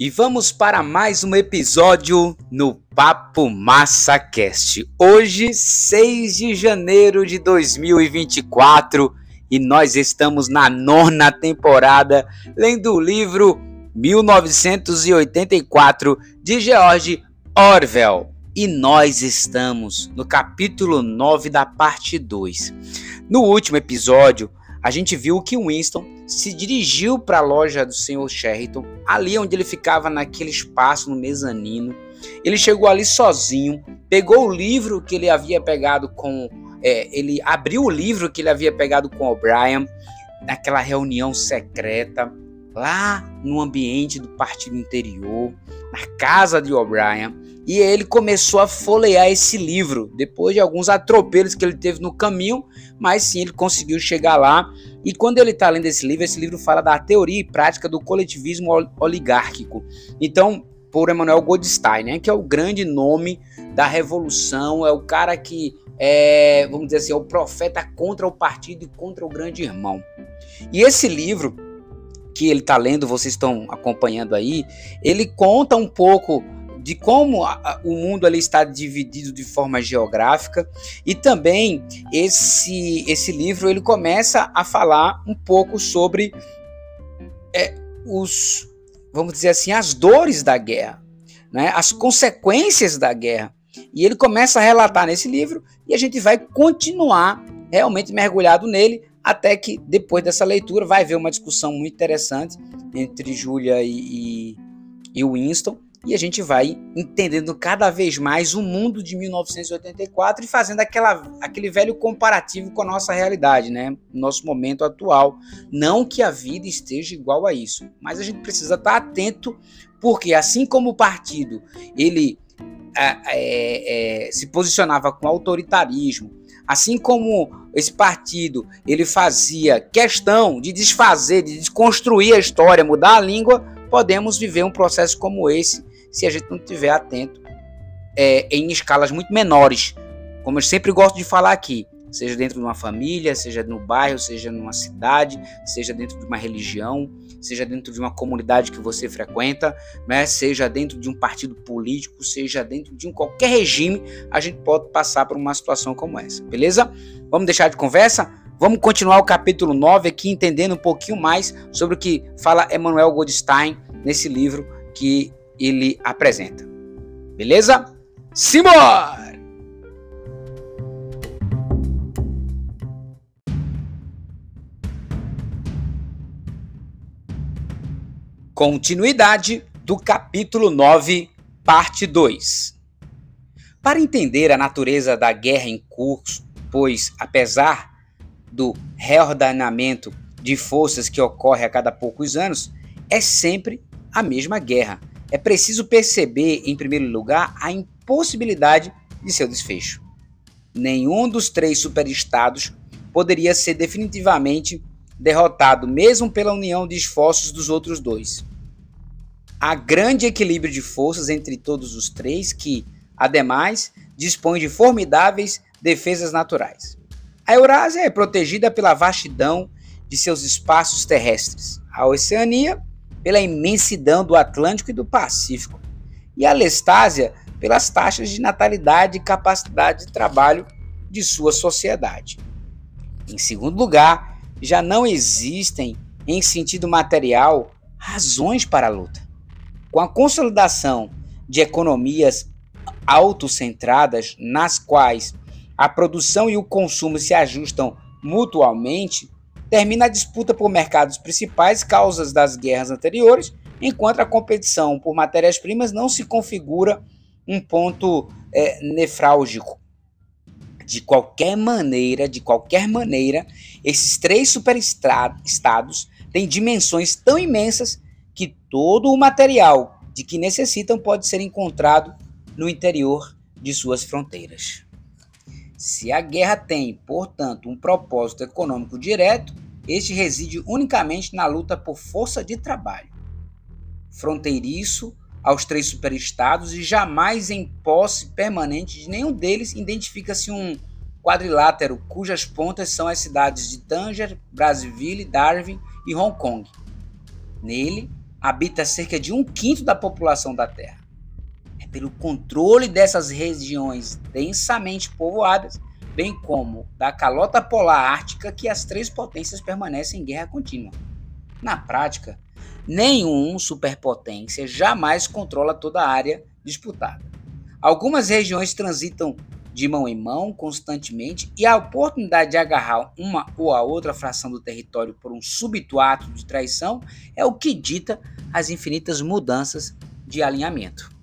E vamos para mais um episódio no Papo Massa Cast. Hoje, 6 de janeiro de 2024, e nós estamos na nona temporada lendo o livro 1984 de George Orwell. E nós estamos no capítulo 9 da parte 2. No último episódio, a gente viu que Winston se dirigiu para a loja do Sr. Sheraton, ali onde ele ficava naquele espaço no mezanino. Ele chegou ali sozinho, pegou o livro que ele havia pegado com. É, ele abriu o livro que ele havia pegado com O'Brien, naquela reunião secreta, lá no ambiente do partido interior, na casa de O'Brien. E ele começou a folhear esse livro, depois de alguns atropelos que ele teve no caminho, mas sim, ele conseguiu chegar lá. E quando ele está lendo esse livro, esse livro fala da teoria e prática do coletivismo oligárquico. Então, por Emmanuel Goldstein, né, que é o grande nome da revolução, é o cara que é, vamos dizer assim, é o profeta contra o partido e contra o grande irmão. E esse livro que ele está lendo, vocês estão acompanhando aí, ele conta um pouco de como a, a, o mundo ali está dividido de forma geográfica. E também esse esse livro ele começa a falar um pouco sobre é, os vamos dizer assim as dores da guerra, né, as consequências da guerra. E ele começa a relatar nesse livro e a gente vai continuar realmente mergulhado nele até que depois dessa leitura vai haver uma discussão muito interessante entre Julia e, e, e Winston e a gente vai entendendo cada vez mais o mundo de 1984 e fazendo aquela, aquele velho comparativo com a nossa realidade, né? Nosso momento atual. Não que a vida esteja igual a isso, mas a gente precisa estar atento, porque assim como o partido ele é, é, se posicionava com autoritarismo, assim como esse partido ele fazia questão de desfazer, de desconstruir a história, mudar a língua, podemos viver um processo como esse se a gente não estiver atento é, em escalas muito menores. Como eu sempre gosto de falar aqui, seja dentro de uma família, seja no bairro, seja numa cidade, seja dentro de uma religião, seja dentro de uma comunidade que você frequenta, né? seja dentro de um partido político, seja dentro de um qualquer regime, a gente pode passar por uma situação como essa, beleza? Vamos deixar de conversa? Vamos continuar o capítulo 9 aqui, entendendo um pouquinho mais sobre o que fala Emmanuel Goldstein nesse livro que ele apresenta. Beleza? Simbora! Continuidade do capítulo 9, parte 2. Para entender a natureza da guerra em curso, pois, apesar do reordenamento de forças que ocorre a cada poucos anos, é sempre a mesma guerra, é preciso perceber, em primeiro lugar, a impossibilidade de seu desfecho. Nenhum dos três superestados poderia ser definitivamente derrotado, mesmo pela união de esforços dos outros dois. Há grande equilíbrio de forças entre todos os três, que, ademais, dispõem de formidáveis defesas naturais. A Eurásia é protegida pela vastidão de seus espaços terrestres. A Oceania pela imensidão do Atlântico e do Pacífico, e a Lestásia pelas taxas de natalidade e capacidade de trabalho de sua sociedade. Em segundo lugar, já não existem, em sentido material, razões para a luta. Com a consolidação de economias autocentradas, nas quais a produção e o consumo se ajustam mutualmente, termina a disputa por mercados principais, causas das guerras anteriores, enquanto a competição por matérias-primas não se configura um ponto é, nefrálgico. De qualquer maneira, de qualquer maneira, esses três superestados têm dimensões tão imensas que todo o material de que necessitam pode ser encontrado no interior de suas fronteiras. Se a guerra tem, portanto, um propósito econômico direto, este reside unicamente na luta por força de trabalho. Fronteiriço aos três superestados e jamais em posse permanente de nenhum deles identifica-se um quadrilátero cujas pontas são as cidades de Tanger, Brazzaville, Darwin e Hong Kong. Nele, habita cerca de um quinto da população da Terra. Pelo controle dessas regiões densamente povoadas, bem como da calota polar ártica, que as três potências permanecem em guerra contínua. Na prática, nenhum superpotência jamais controla toda a área disputada. Algumas regiões transitam de mão em mão constantemente e a oportunidade de agarrar uma ou a outra fração do território por um súbito ato de traição é o que dita as infinitas mudanças de alinhamento.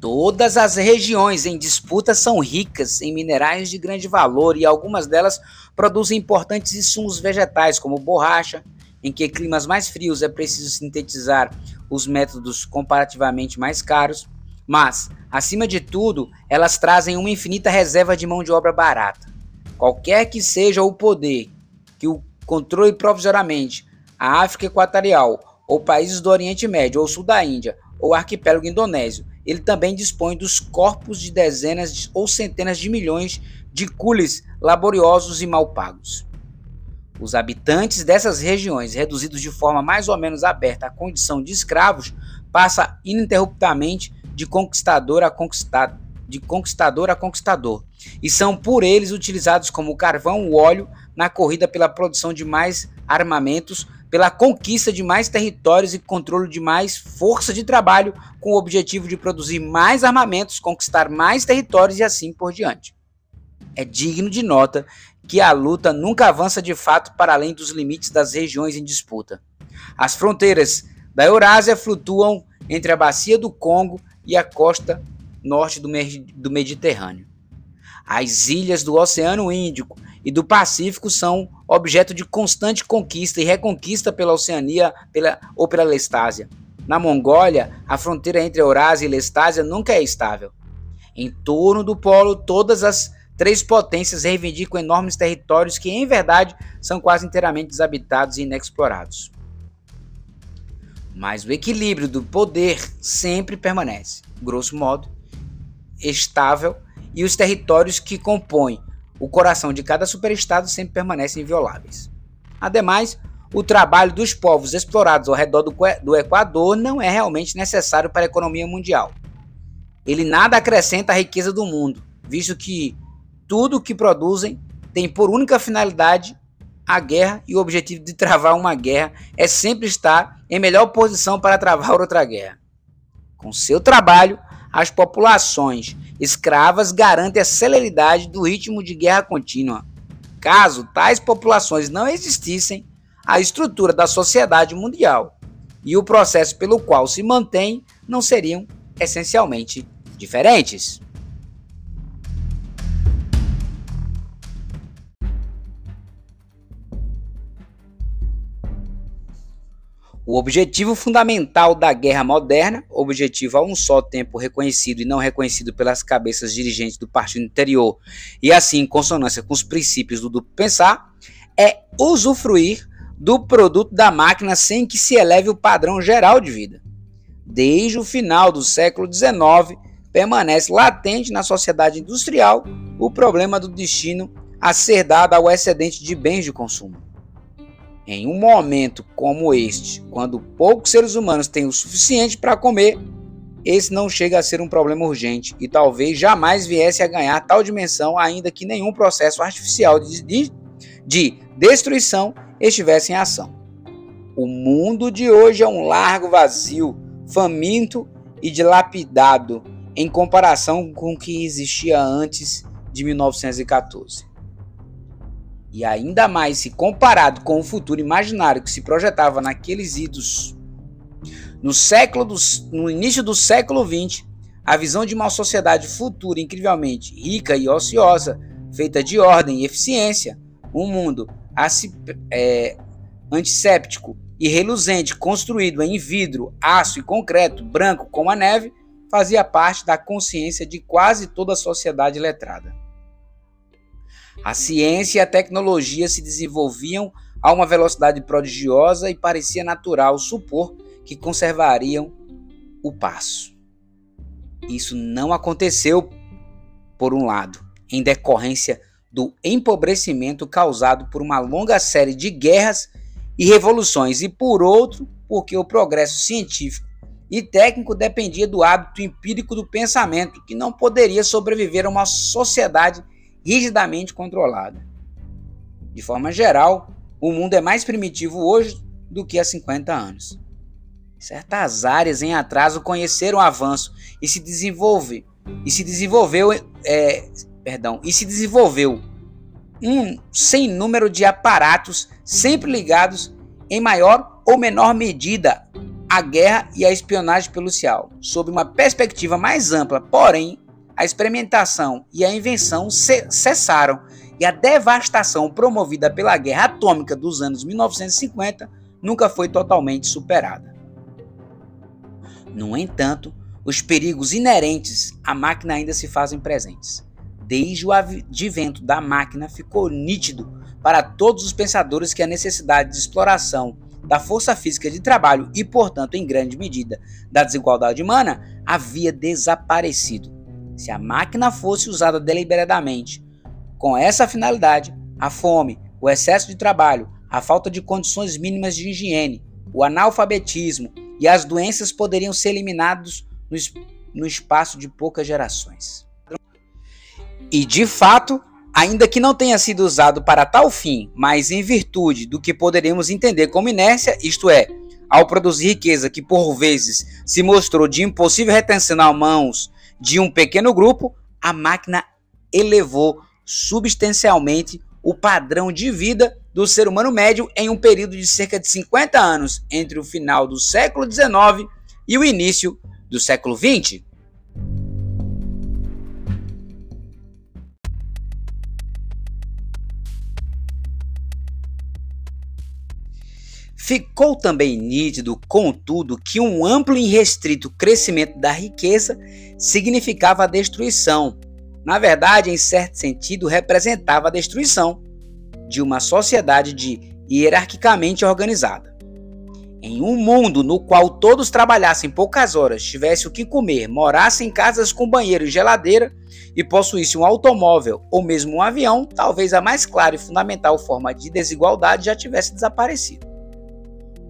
Todas as regiões em disputa são ricas em minerais de grande valor e algumas delas produzem importantes insumos vegetais, como borracha, em que climas mais frios é preciso sintetizar os métodos comparativamente mais caros, mas, acima de tudo, elas trazem uma infinita reserva de mão de obra barata. Qualquer que seja o poder que o controle provisoriamente a África Equatorial, ou países do Oriente Médio, ou Sul da Índia, ou arquipélago indonésio, ele também dispõe dos corpos de dezenas ou centenas de milhões de cules laboriosos e mal pagos. Os habitantes dessas regiões, reduzidos de forma mais ou menos aberta à condição de escravos, passam ininterruptamente de conquistador a conquistado, de conquistador a conquistador, e são por eles utilizados como carvão ou óleo na corrida pela produção de mais armamentos, pela conquista de mais territórios e controle de mais força de trabalho, com o objetivo de produzir mais armamentos, conquistar mais territórios e assim por diante. É digno de nota que a luta nunca avança de fato para além dos limites das regiões em disputa. As fronteiras da Eurásia flutuam entre a bacia do Congo e a costa norte do, Mediterrâneo. As ilhas do Oceano Índico e do Pacífico são objeto de constante conquista e reconquista pela Oceania pela, ou pela Lestásia. Na Mongólia, a fronteira entre Eurásia e Lestásia nunca é estável. Em torno do polo, todas as três potências reivindicam enormes territórios que, em verdade, são quase inteiramente desabitados e inexplorados mas o equilíbrio do poder sempre permanece, grosso modo, estável e os territórios que compõem o coração de cada superestado sempre permanecem invioláveis. Ademais, o trabalho dos povos explorados ao redor do, do Equador não é realmente necessário para a economia mundial. Ele nada acrescenta à riqueza do mundo, visto que tudo o que produzem tem por única finalidade a guerra e o objetivo de travar uma guerra é sempre estar em melhor posição para travar outra guerra. Com seu trabalho, as populações escravas garantem a celeridade do ritmo de guerra contínua. Caso tais populações não existissem, a estrutura da sociedade mundial e o processo pelo qual se mantém não seriam essencialmente diferentes. O objetivo fundamental da guerra moderna, objetivo a um só tempo reconhecido e não reconhecido pelas cabeças dirigentes do partido interior e assim em consonância com os princípios do duplo pensar, é usufruir do produto da máquina sem que se eleve o padrão geral de vida. Desde o final do século XIX, permanece latente na sociedade industrial o problema do destino a ser dado ao excedente de bens de consumo. Em um momento como este, quando poucos seres humanos têm o suficiente para comer, esse não chega a ser um problema urgente e talvez jamais viesse a ganhar tal dimensão, ainda que nenhum processo artificial de, de, de destruição estivesse em ação. O mundo de hoje é um largo vazio, faminto e dilapidado em comparação com o que existia antes de 1914 e ainda mais se comparado com o futuro imaginário que se projetava naqueles idos no século do, no início do século XX, a visão de uma sociedade futura incrivelmente rica e ociosa, feita de ordem e eficiência, um mundo é, antisséptico e reluzente, construído em vidro, aço e concreto, branco como a neve, fazia parte da consciência de quase toda a sociedade letrada. A ciência e a tecnologia se desenvolviam a uma velocidade prodigiosa e parecia natural supor que conservariam o passo. Isso não aconteceu, por um lado, em decorrência do empobrecimento causado por uma longa série de guerras e revoluções, e por outro, porque o progresso científico e técnico dependia do hábito empírico do pensamento, que não poderia sobreviver a uma sociedade rigidamente controlada. De forma geral, o mundo é mais primitivo hoje do que há 50 anos. Certas áreas em atraso conheceram avanço e se desenvolve e se desenvolveu é, perdão e se desenvolveu um sem número de aparatos sempre ligados em maior ou menor medida à guerra e à espionagem policial, sob uma perspectiva mais ampla. Porém, a experimentação e a invenção cessaram e a devastação promovida pela guerra atômica dos anos 1950 nunca foi totalmente superada. No entanto, os perigos inerentes à máquina ainda se fazem presentes. Desde o advento da máquina, ficou nítido para todos os pensadores que a necessidade de exploração da força física de trabalho e, portanto, em grande medida, da desigualdade humana havia desaparecido. Se a máquina fosse usada deliberadamente com essa finalidade, a fome, o excesso de trabalho, a falta de condições mínimas de higiene, o analfabetismo e as doenças poderiam ser eliminados no, no espaço de poucas gerações. E de fato, ainda que não tenha sido usado para tal fim, mas em virtude do que poderíamos entender como inércia, isto é, ao produzir riqueza que por vezes se mostrou de impossível retenção nas mãos de um pequeno grupo, a máquina elevou substancialmente o padrão de vida do ser humano médio em um período de cerca de 50 anos entre o final do século XIX e o início do século XX. Ficou também nítido, contudo, que um amplo e restrito crescimento da riqueza significava a destruição. Na verdade, em certo sentido, representava a destruição de uma sociedade de hierarquicamente organizada. Em um mundo no qual todos trabalhassem poucas horas, tivessem o que comer, morassem em casas com banheiro e geladeira e possuíssem um automóvel ou mesmo um avião, talvez a mais clara e fundamental forma de desigualdade já tivesse desaparecido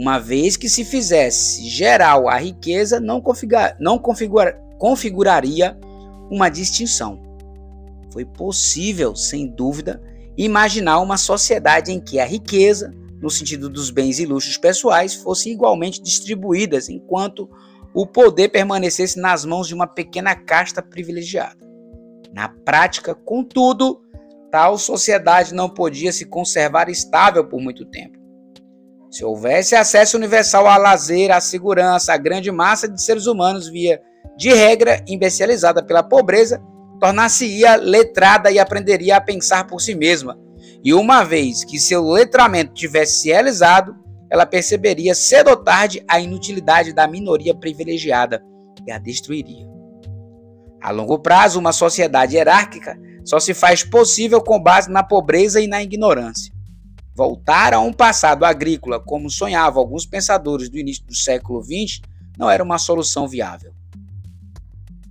uma vez que se fizesse geral a riqueza, não, configura, não configura, configuraria uma distinção. Foi possível, sem dúvida, imaginar uma sociedade em que a riqueza, no sentido dos bens e luxos pessoais, fossem igualmente distribuídas, enquanto o poder permanecesse nas mãos de uma pequena casta privilegiada. Na prática, contudo, tal sociedade não podia se conservar estável por muito tempo. Se houvesse acesso universal a lazer, à segurança, a grande massa de seres humanos via, de regra, imbecilizada pela pobreza, tornar-se-ia letrada e aprenderia a pensar por si mesma. E uma vez que seu letramento tivesse se realizado, ela perceberia cedo ou tarde a inutilidade da minoria privilegiada e a destruiria. A longo prazo, uma sociedade hierárquica só se faz possível com base na pobreza e na ignorância. Voltar a um passado agrícola, como sonhavam alguns pensadores do início do século XX, não era uma solução viável.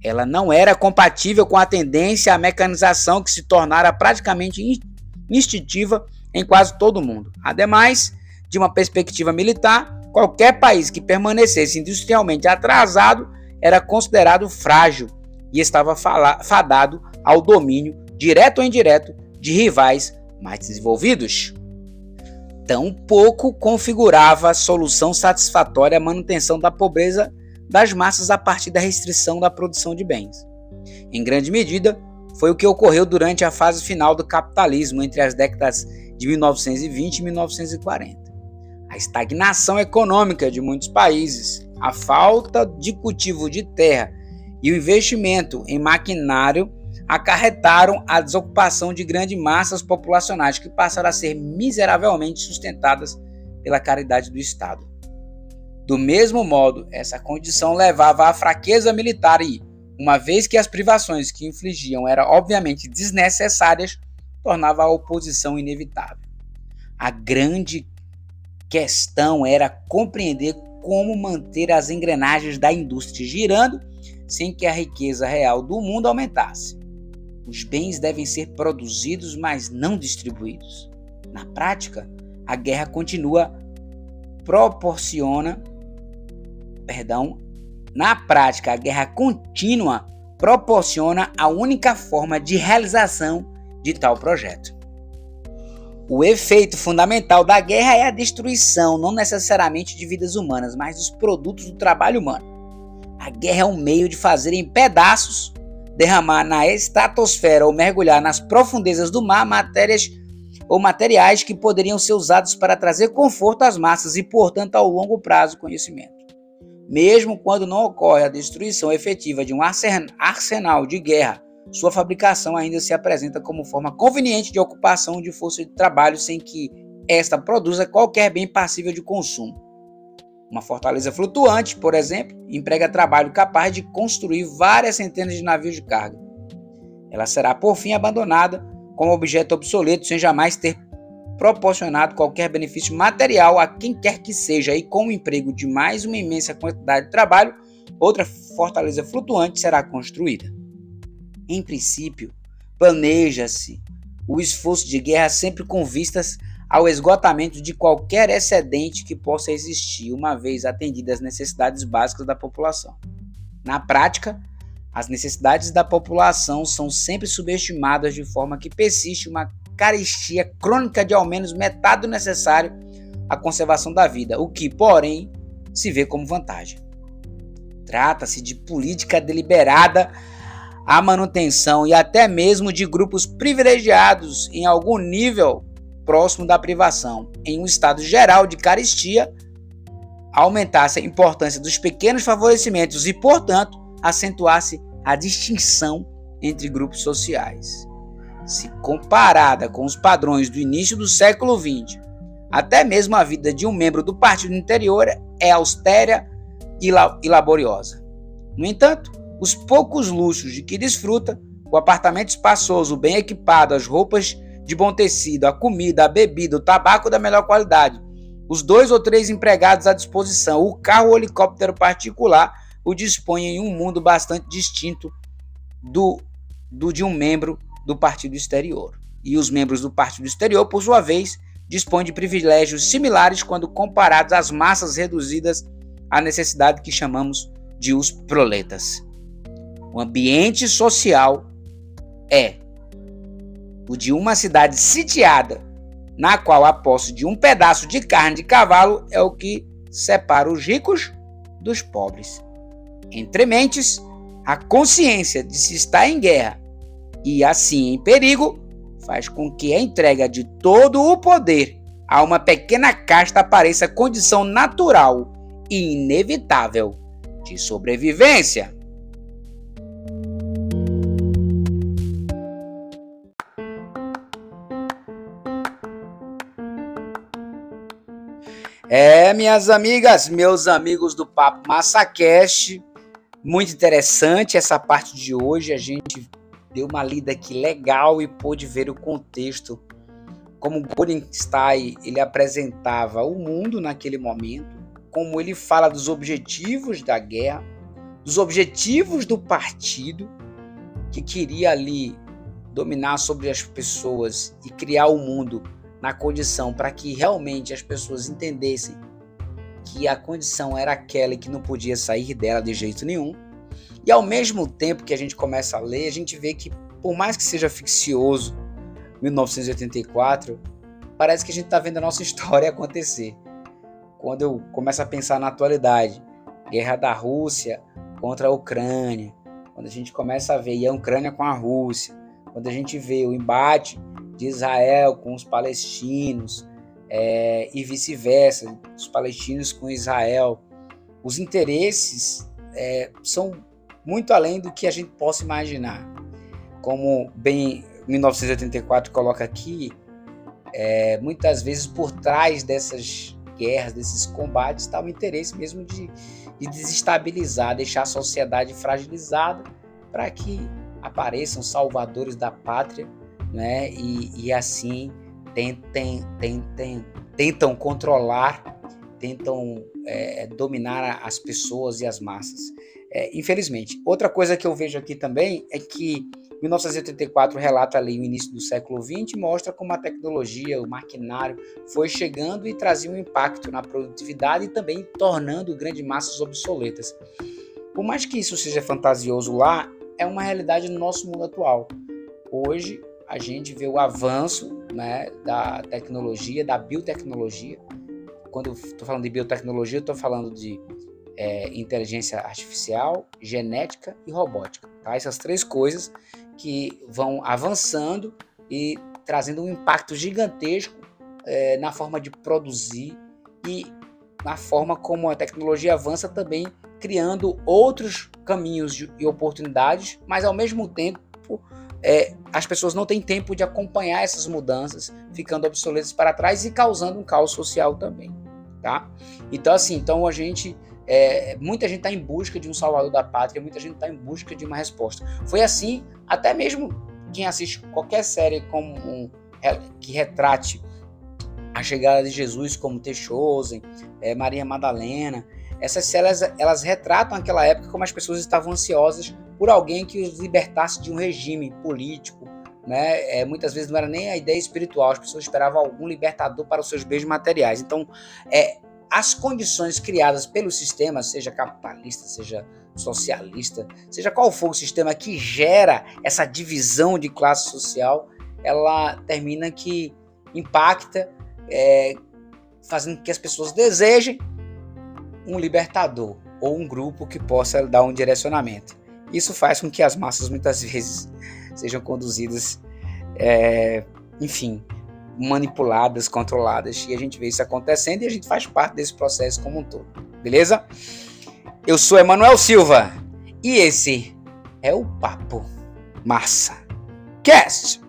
Ela não era compatível com a tendência à mecanização que se tornara praticamente instintiva em quase todo o mundo. Ademais, de uma perspectiva militar, qualquer país que permanecesse industrialmente atrasado era considerado frágil e estava fadado ao domínio, direto ou indireto, de rivais mais desenvolvidos tampouco configurava solução satisfatória à manutenção da pobreza das massas a partir da restrição da produção de bens. Em grande medida, foi o que ocorreu durante a fase final do capitalismo entre as décadas de 1920 e 1940. A estagnação econômica de muitos países, a falta de cultivo de terra e o investimento em maquinário acarretaram a desocupação de grandes massas populacionais que passaram a ser miseravelmente sustentadas pela caridade do Estado. Do mesmo modo, essa condição levava à fraqueza militar e, uma vez que as privações que infligiam eram obviamente desnecessárias, tornava a oposição inevitável. A grande questão era compreender como manter as engrenagens da indústria girando sem que a riqueza real do mundo aumentasse. Os bens devem ser produzidos, mas não distribuídos. Na prática, a guerra continua proporciona perdão, na prática, a guerra contínua proporciona a única forma de realização de tal projeto. O efeito fundamental da guerra é a destruição, não necessariamente de vidas humanas, mas dos produtos do trabalho humano. A guerra é um meio de fazer em pedaços, derramar na estratosfera ou mergulhar nas profundezas do mar matérias ou materiais que poderiam ser usados para trazer conforto às massas e, portanto, ao longo prazo, conhecimento. Mesmo quando não ocorre a destruição efetiva de um arsenal de guerra, sua fabricação ainda se apresenta como forma conveniente de ocupação de força de trabalho sem que esta produza qualquer bem passível de consumo. Uma fortaleza flutuante, por exemplo, emprega trabalho capaz de construir várias centenas de navios de carga. Ela será por fim abandonada como objeto obsoleto sem jamais ter proporcionado qualquer benefício material a quem quer que seja, e com o emprego de mais uma imensa quantidade de trabalho, outra fortaleza flutuante será construída. Em princípio, planeja-se o esforço de guerra sempre com vistas ao esgotamento de qualquer excedente que possa existir, uma vez atendidas as necessidades básicas da população. Na prática, as necessidades da população são sempre subestimadas de forma que persiste uma carestia crônica de ao menos metade do necessário à conservação da vida, o que, porém, se vê como vantagem. Trata-se de política deliberada a manutenção e até mesmo de grupos privilegiados em algum nível próximo da privação, em um estado geral de carestia, aumentasse a importância dos pequenos favorecimentos e, portanto, acentuasse a distinção entre grupos sociais. Se comparada com os padrões do início do século XX, até mesmo a vida de um membro do partido interior é austera e laboriosa. No entanto, os poucos luxos de que desfruta, o apartamento espaçoso, bem equipado, as roupas de bom tecido, a comida, a bebida, o tabaco da melhor qualidade, os dois ou três empregados à disposição, o carro ou helicóptero particular, o dispõe em um mundo bastante distinto do, do de um membro do partido exterior. E os membros do partido exterior, por sua vez, dispõem de privilégios similares quando comparados às massas reduzidas à necessidade que chamamos de os proletas. O ambiente social é o de uma cidade sitiada, na qual a posse de um pedaço de carne de cavalo é o que separa os ricos dos pobres. Entre mentes, a consciência de se estar em guerra e assim em perigo faz com que a entrega de todo o poder a uma pequena casta pareça condição natural e inevitável de sobrevivência. É, minhas amigas, meus amigos do Papo Massacast, muito interessante essa parte de hoje. A gente deu uma lida aqui legal e pôde ver o contexto, como Gorenstein ele apresentava o mundo naquele momento, como ele fala dos objetivos da guerra, dos objetivos do partido que queria ali dominar sobre as pessoas e criar o mundo na condição para que realmente as pessoas entendessem que a condição era aquela e que não podia sair dela de jeito nenhum. E ao mesmo tempo que a gente começa a ler, a gente vê que, por mais que seja ficcioso, 1984, parece que a gente está vendo a nossa história acontecer. Quando eu começo a pensar na atualidade, guerra da Rússia contra a Ucrânia, quando a gente começa a ver a Ucrânia com a Rússia, quando a gente vê o embate de Israel com os palestinos é, e vice-versa, os palestinos com Israel. Os interesses é, são muito além do que a gente possa imaginar. Como bem 1984 coloca aqui, é, muitas vezes por trás dessas guerras, desses combates, está o interesse mesmo de, de desestabilizar, deixar a sociedade fragilizada para que apareçam salvadores da pátria né? E, e assim tentem, tentem, tentam controlar, tentam é, dominar as pessoas e as massas. É, infelizmente. Outra coisa que eu vejo aqui também é que 1984 relata ali o início do século XX mostra como a tecnologia, o maquinário foi chegando e trazia um impacto na produtividade e também tornando grandes massas obsoletas. Por mais que isso seja fantasioso lá, é uma realidade no nosso mundo atual. Hoje a gente vê o avanço né, da tecnologia, da biotecnologia. Quando estou falando de biotecnologia, estou falando de é, inteligência artificial, genética e robótica. Tá? Essas três coisas que vão avançando e trazendo um impacto gigantesco é, na forma de produzir e na forma como a tecnologia avança também criando outros caminhos e oportunidades, mas ao mesmo tempo é, as pessoas não têm tempo de acompanhar essas mudanças, ficando obsoletas para trás e causando um caos social também, tá? Então assim, então a gente é, muita gente está em busca de um salvador da pátria, muita gente está em busca de uma resposta. Foi assim, até mesmo quem assiste qualquer série como um, que retrate a chegada de Jesus, como The é, Maria Madalena, essas séries elas retratam aquela época como as pessoas estavam ansiosas por alguém que os libertasse de um regime político, né? É, muitas vezes não era nem a ideia espiritual, as pessoas esperavam algum libertador para os seus bens materiais. Então, é, as condições criadas pelo sistema, seja capitalista, seja socialista, seja qual for o sistema que gera essa divisão de classe social, ela termina que impacta, é, fazendo que as pessoas desejem um libertador ou um grupo que possa dar um direcionamento. Isso faz com que as massas muitas vezes sejam conduzidas, é, enfim, manipuladas, controladas. E a gente vê isso acontecendo e a gente faz parte desse processo como um todo. Beleza? Eu sou Emanuel Silva e esse é o Papo Massa Cast.